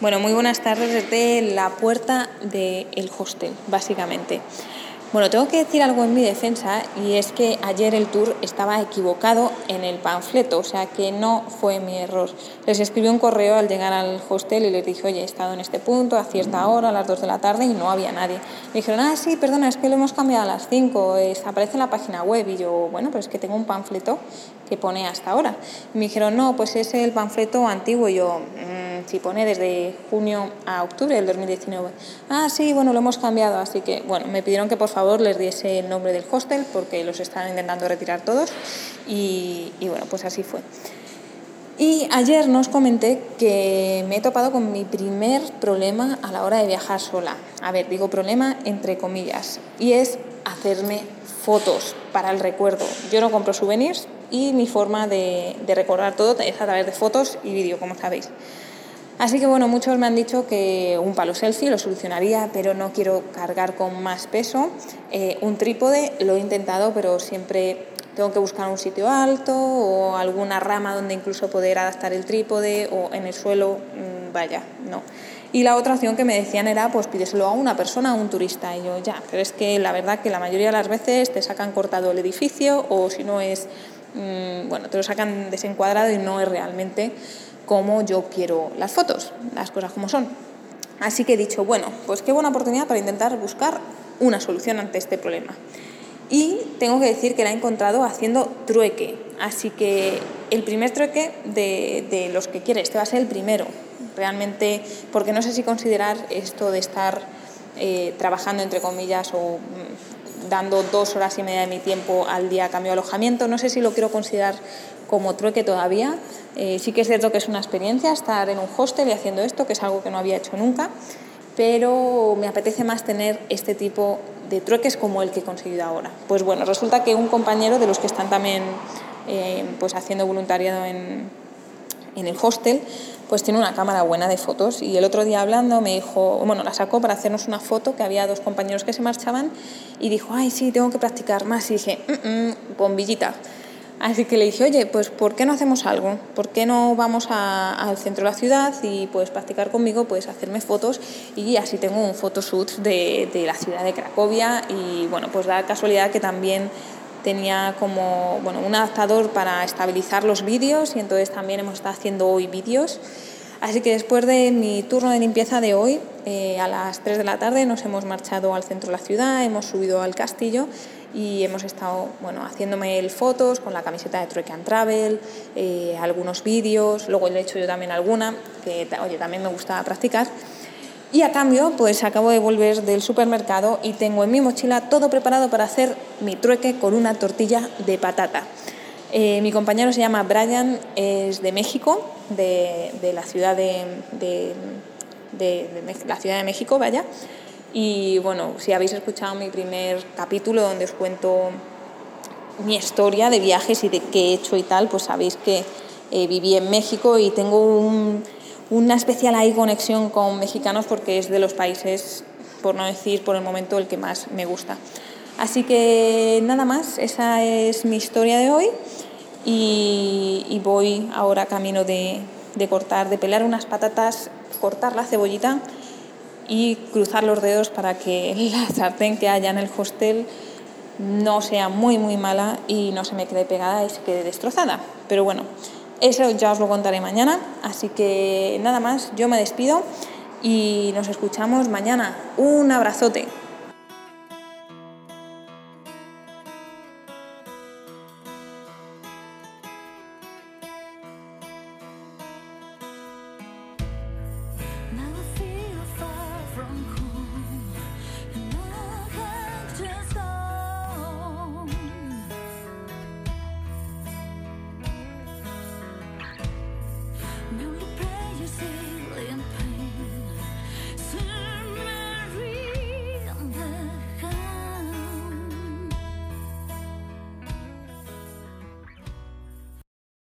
Bueno, muy buenas tardes desde la puerta del hostel, básicamente. Bueno, tengo que decir algo en mi defensa y es que ayer el tour estaba equivocado en el panfleto, o sea que no fue mi error. Les escribí un correo al llegar al hostel y les dije, oye, he estado en este punto a cierta hora, a las 2 de la tarde y no había nadie. Me dijeron, ah, sí, perdona, es que lo hemos cambiado a las 5, aparece en la página web. Y yo, bueno, pero es que tengo un panfleto que pone hasta ahora. Y me dijeron, no, pues es el panfleto antiguo. Y yo, mm, si pone desde junio a octubre del 2019. Ah, sí, bueno, lo hemos cambiado, así que, bueno, me pidieron que por favor les diese el nombre del hostel porque los están intentando retirar todos y, y bueno, pues así fue. Y ayer nos comenté que me he topado con mi primer problema a la hora de viajar sola. A ver, digo problema entre comillas, y es hacerme fotos para el recuerdo. Yo no compro souvenirs y mi forma de, de recordar todo es a través de fotos y vídeo, como sabéis. Así que bueno, muchos me han dicho que un palo selfie lo solucionaría, pero no quiero cargar con más peso. Eh, un trípode lo he intentado, pero siempre tengo que buscar un sitio alto o alguna rama donde incluso poder adaptar el trípode o en el suelo, mm, vaya, no. Y la otra opción que me decían era, pues pídeselo a una persona, a un turista. Y yo, ya, pero es que la verdad que la mayoría de las veces te sacan cortado el edificio o si no es, mm, bueno, te lo sacan desencuadrado y no es realmente como yo quiero las fotos, las cosas como son. Así que he dicho, bueno, pues qué buena oportunidad para intentar buscar una solución ante este problema. Y tengo que decir que la he encontrado haciendo trueque. Así que el primer trueque de, de los que quiere, este va a ser el primero. Realmente, porque no sé si considerar esto de estar eh, trabajando, entre comillas, o mm, dando dos horas y media de mi tiempo al día a cambio de alojamiento, no sé si lo quiero considerar como trueque todavía. Eh, sí que es cierto que es una experiencia estar en un hostel y haciendo esto, que es algo que no había hecho nunca, pero me apetece más tener este tipo de trueques como el que he conseguido ahora. Pues bueno, resulta que un compañero de los que están también eh, pues haciendo voluntariado en, en el hostel, pues tiene una cámara buena de fotos y el otro día hablando me dijo, bueno, la sacó para hacernos una foto que había dos compañeros que se marchaban y dijo, ay, sí, tengo que practicar más y dije, mm, mm, bombillita. Así que le dije, oye, pues ¿por qué no hacemos algo? ¿Por qué no vamos al centro de la ciudad y puedes practicar conmigo, puedes hacerme fotos y así tengo un photoshoot de, de la ciudad de Cracovia y bueno, pues da casualidad que también tenía como bueno, un adaptador para estabilizar los vídeos y entonces también hemos estado haciendo hoy vídeos. Así que después de mi turno de limpieza de hoy, eh, a las 3 de la tarde nos hemos marchado al centro de la ciudad, hemos subido al castillo y hemos estado bueno, haciéndome el fotos con la camiseta de Trueque and Travel, eh, algunos vídeos, luego le he hecho yo también alguna, que oye, también me gusta practicar. Y a cambio, pues acabo de volver del supermercado y tengo en mi mochila todo preparado para hacer mi trueque con una tortilla de patata. Eh, mi compañero se llama Brian, es de México, de, de la ciudad de, de, la Ciudad de México, vaya. Y bueno, si habéis escuchado mi primer capítulo donde os cuento mi historia de viajes y de qué he hecho y tal, pues sabéis que eh, viví en México y tengo un, una especial ahí conexión con mexicanos porque es de los países, por no decir por el momento, el que más me gusta. Así que nada más, esa es mi historia de hoy y, voy ahora camino de, de, cortar, de pelar unas patatas, cortar la cebollita y cruzar los dedos para que la sartén que haya en el hostel no sea muy muy mala y no se me quede pegada y se quede destrozada. Pero bueno, eso ya os lo contaré mañana, así que nada más, yo me despido y nos escuchamos mañana. Un abrazote.